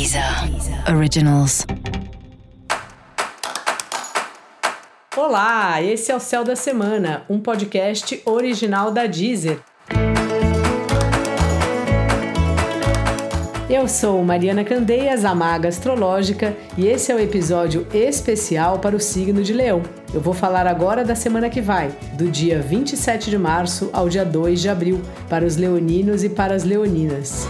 Deezer Originals. Olá, esse é o Céu da Semana, um podcast original da Deezer. Eu sou Mariana Candeias, a Maga Astrológica, e esse é o episódio especial para o signo de Leão. Eu vou falar agora da semana que vai, do dia 27 de março ao dia 2 de abril, para os leoninos e para as leoninas.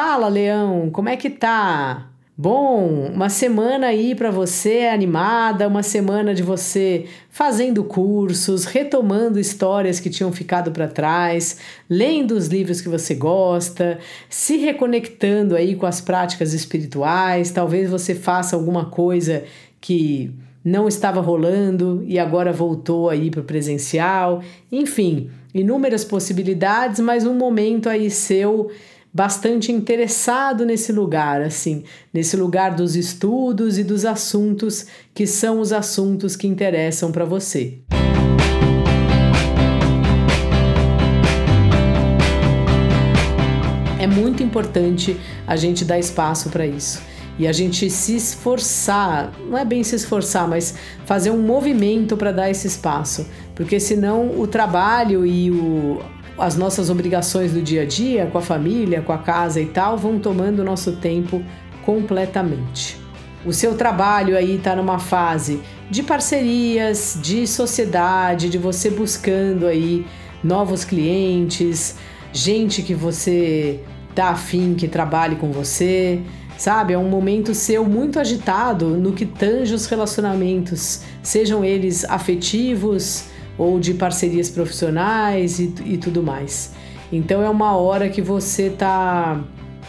Fala, Leão, como é que tá? Bom, uma semana aí para você animada, uma semana de você fazendo cursos, retomando histórias que tinham ficado para trás, lendo os livros que você gosta, se reconectando aí com as práticas espirituais. Talvez você faça alguma coisa que não estava rolando e agora voltou aí para o presencial. Enfim, inúmeras possibilidades, mas um momento aí seu bastante interessado nesse lugar, assim, nesse lugar dos estudos e dos assuntos que são os assuntos que interessam para você. É muito importante a gente dar espaço para isso e a gente se esforçar, não é bem se esforçar, mas fazer um movimento para dar esse espaço, porque senão o trabalho e o, as nossas obrigações do dia a dia, com a família, com a casa e tal, vão tomando o nosso tempo completamente. O seu trabalho aí está numa fase de parcerias, de sociedade, de você buscando aí novos clientes, gente que você tá afim que trabalhe com você, sabe? É um momento seu muito agitado no que tange os relacionamentos, sejam eles afetivos, ou de parcerias profissionais e, e tudo mais. Então é uma hora que você tá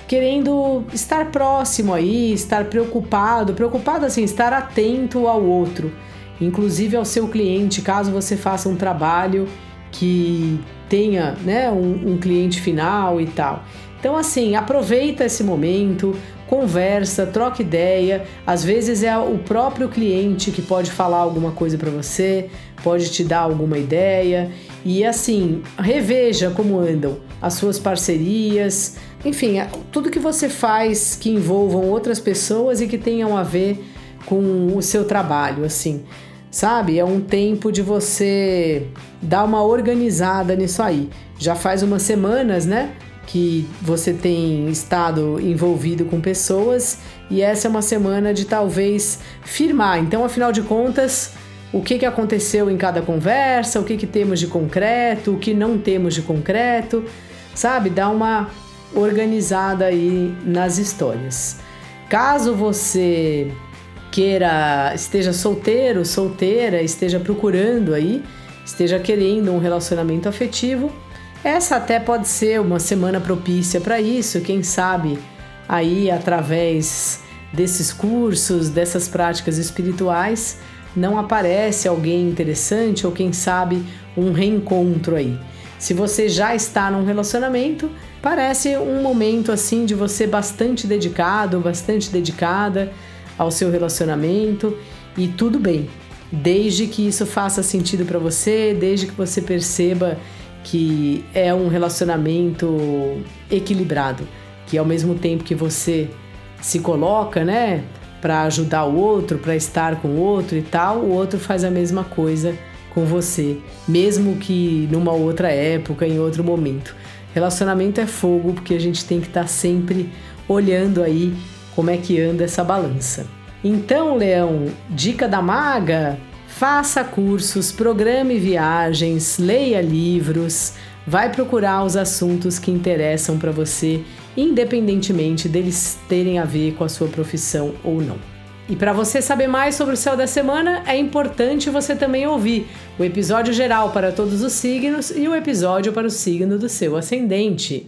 querendo estar próximo aí, estar preocupado, preocupado assim, estar atento ao outro, inclusive ao seu cliente, caso você faça um trabalho que tenha né, um, um cliente final e tal. Então, assim, aproveita esse momento, conversa, troca ideia. Às vezes é o próprio cliente que pode falar alguma coisa para você, pode te dar alguma ideia. E assim, reveja como andam as suas parcerias, enfim, tudo que você faz que envolvam outras pessoas e que tenham a ver com o seu trabalho, assim. Sabe? É um tempo de você dar uma organizada nisso aí. Já faz umas semanas, né? que você tem estado envolvido com pessoas e essa é uma semana de talvez firmar. Então, afinal de contas, o que, que aconteceu em cada conversa, o que, que temos de concreto, o que não temos de concreto, sabe? Dá uma organizada aí nas histórias. Caso você queira, esteja solteiro, solteira, esteja procurando aí, esteja querendo um relacionamento afetivo, essa até pode ser uma semana propícia para isso, quem sabe aí através desses cursos, dessas práticas espirituais, não aparece alguém interessante ou quem sabe um reencontro aí. Se você já está num relacionamento, parece um momento assim de você bastante dedicado, bastante dedicada ao seu relacionamento e tudo bem, desde que isso faça sentido para você, desde que você perceba que é um relacionamento equilibrado, que ao mesmo tempo que você se coloca, né, para ajudar o outro, para estar com o outro e tal, o outro faz a mesma coisa com você, mesmo que numa outra época, em outro momento. Relacionamento é fogo porque a gente tem que estar tá sempre olhando aí como é que anda essa balança. Então, Leão, dica da maga, Faça cursos, programe viagens, leia livros, vai procurar os assuntos que interessam para você, independentemente deles terem a ver com a sua profissão ou não. E para você saber mais sobre o céu da semana, é importante você também ouvir o episódio geral para todos os signos e o episódio para o signo do seu ascendente.